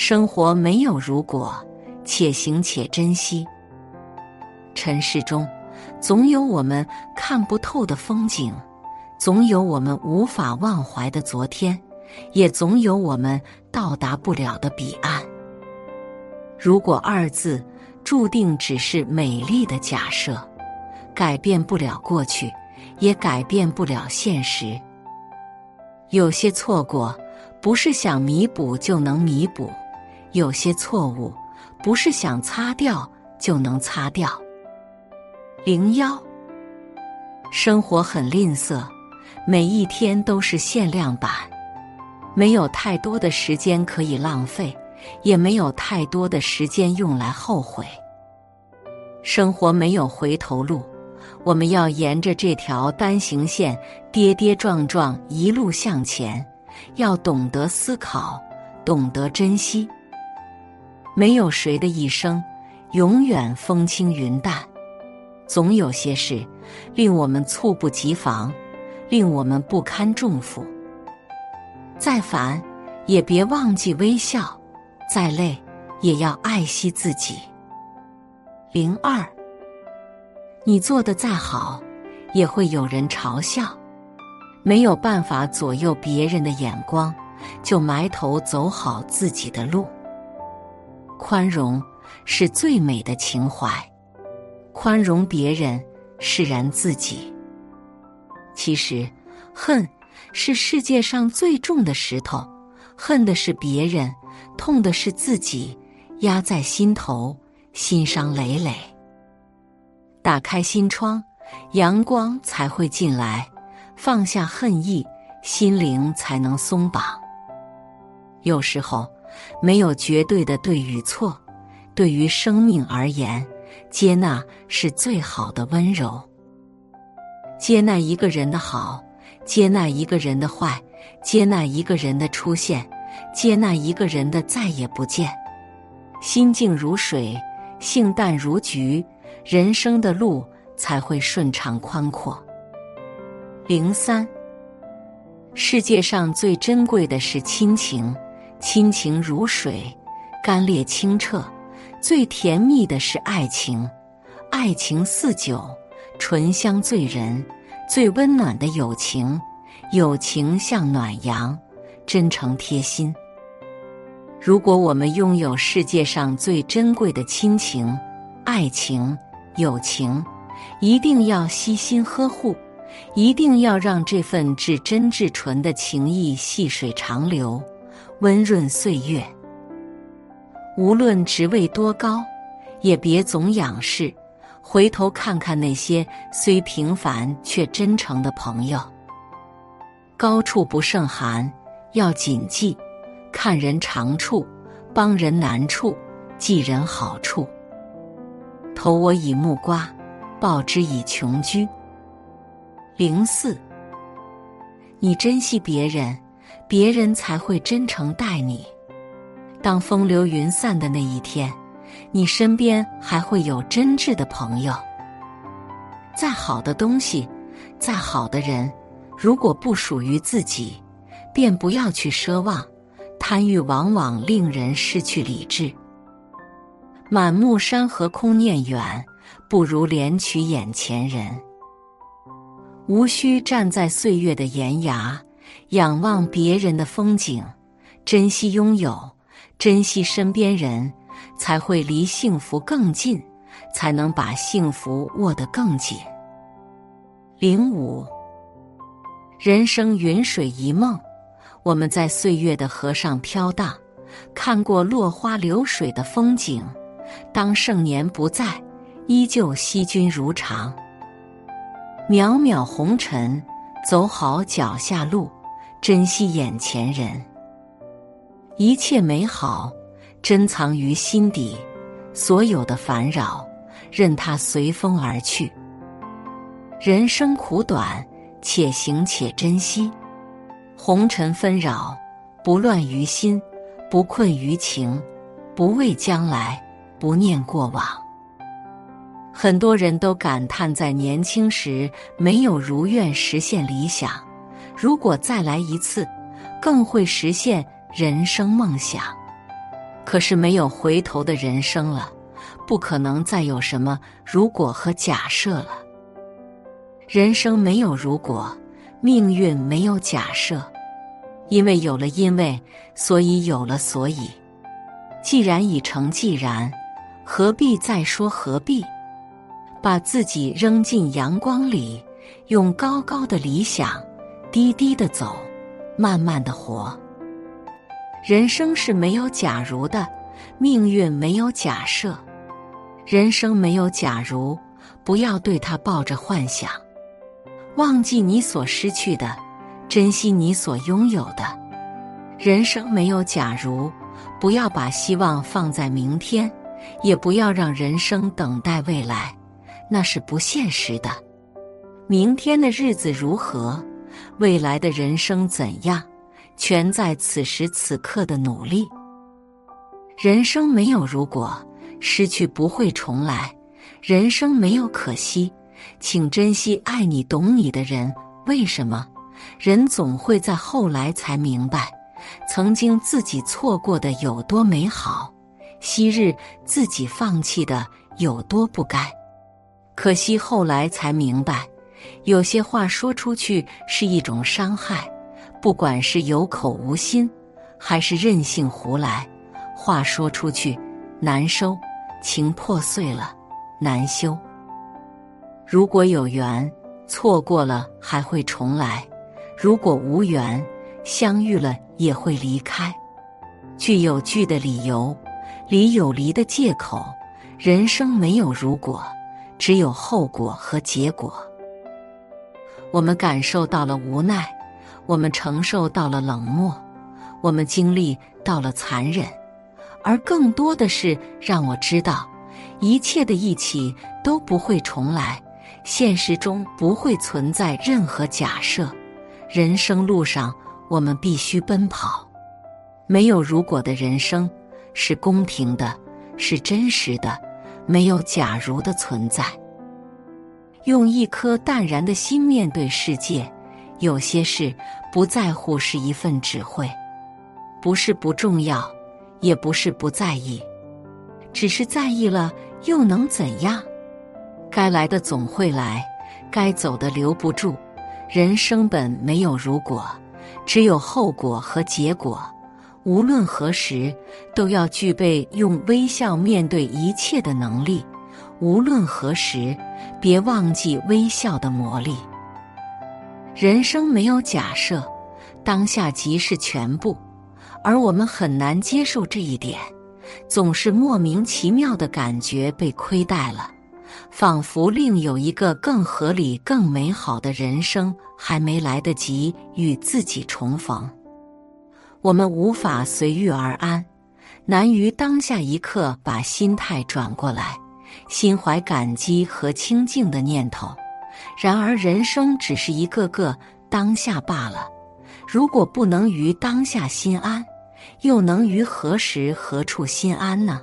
生活没有如果，且行且珍惜。尘世中，总有我们看不透的风景，总有我们无法忘怀的昨天，也总有我们到达不了的彼岸。如果二字，注定只是美丽的假设，改变不了过去，也改变不了现实。有些错过，不是想弥补就能弥补；有些错误，不是想擦掉就能擦掉。零幺，生活很吝啬，每一天都是限量版，没有太多的时间可以浪费，也没有太多的时间用来后悔。生活没有回头路。我们要沿着这条单行线跌跌撞撞一路向前，要懂得思考，懂得珍惜。没有谁的一生永远风轻云淡，总有些事令我们猝不及防，令我们不堪重负。再烦也别忘记微笑，再累也要爱惜自己。零二。你做的再好，也会有人嘲笑。没有办法左右别人的眼光，就埋头走好自己的路。宽容是最美的情怀，宽容别人，释然自己。其实，恨是世界上最重的石头，恨的是别人，痛的是自己，压在心头，心伤累累。打开心窗，阳光才会进来；放下恨意，心灵才能松绑。有时候，没有绝对的对与错。对于生命而言，接纳是最好的温柔。接纳一个人的好，接纳一个人的坏，接纳一个人的出现，接纳一个人的再也不见。心静如水，性淡如菊。人生的路才会顺畅宽阔。零三，世界上最珍贵的是亲情，亲情如水，干裂清澈；最甜蜜的是爱情，爱情似酒，醇香醉人；最温暖的友情，友情像暖阳，真诚贴心。如果我们拥有世界上最珍贵的亲情、爱情，友情，一定要悉心呵护，一定要让这份至真至纯的情谊细水长流，温润岁月。无论职位多高，也别总仰视，回头看看那些虽平凡却真诚的朋友。高处不胜寒，要谨记：看人长处，帮人难处，记人好处。投我以木瓜，报之以琼琚。零四，你珍惜别人，别人才会真诚待你。当风流云散的那一天，你身边还会有真挚的朋友。再好的东西，再好的人，如果不属于自己，便不要去奢望。贪欲往往令人失去理智。满目山河空念远，不如怜取眼前人。无需站在岁月的岩崖，仰望别人的风景，珍惜拥有，珍惜身边人，才会离幸福更近，才能把幸福握得更紧。零五，人生云水一梦，我们在岁月的河上飘荡，看过落花流水的风景。当盛年不在，依旧惜君如常。渺渺红尘，走好脚下路，珍惜眼前人。一切美好，珍藏于心底。所有的烦扰，任它随风而去。人生苦短，且行且珍惜。红尘纷扰，不乱于心，不困于情，不畏将来。不念过往，很多人都感叹在年轻时没有如愿实现理想，如果再来一次，更会实现人生梦想。可是没有回头的人生了，不可能再有什么如果和假设了。人生没有如果，命运没有假设，因为有了因为，所以有了所以。既然已成既然，何必再说何必？把自己扔进阳光里，用高高的理想，低低的走，慢慢的活。人生是没有假如的，命运没有假设，人生没有假如，不要对他抱着幻想。忘记你所失去的，珍惜你所拥有的。人生没有假如，不要把希望放在明天，也不要让人生等待未来。那是不现实的。明天的日子如何，未来的人生怎样，全在此时此刻的努力。人生没有如果，失去不会重来；人生没有可惜，请珍惜爱你、懂你的人。为什么？人总会在后来才明白，曾经自己错过的有多美好，昔日自己放弃的有多不该。可惜后来才明白，有些话说出去是一种伤害。不管是有口无心，还是任性胡来，话说出去难收，情破碎了难修。如果有缘，错过了还会重来；如果无缘，相遇了也会离开。聚有聚的理由，离有离的借口。人生没有如果。只有后果和结果。我们感受到了无奈，我们承受到了冷漠，我们经历到了残忍，而更多的是让我知道，一切的一起都不会重来。现实中不会存在任何假设，人生路上我们必须奔跑。没有如果的人生是公平的，是真实的。没有假如的存在，用一颗淡然的心面对世界。有些事不在乎是一份智慧，不是不重要，也不是不在意，只是在意了又能怎样？该来的总会来，该走的留不住。人生本没有如果，只有后果和结果。无论何时，都要具备用微笑面对一切的能力。无论何时，别忘记微笑的魔力。人生没有假设，当下即是全部，而我们很难接受这一点，总是莫名其妙的感觉被亏待了，仿佛另有一个更合理、更美好的人生还没来得及与自己重逢。我们无法随遇而安，难于当下一刻把心态转过来，心怀感激和清净的念头。然而，人生只是一个个当下罢了。如果不能于当下心安，又能于何时何处心安呢？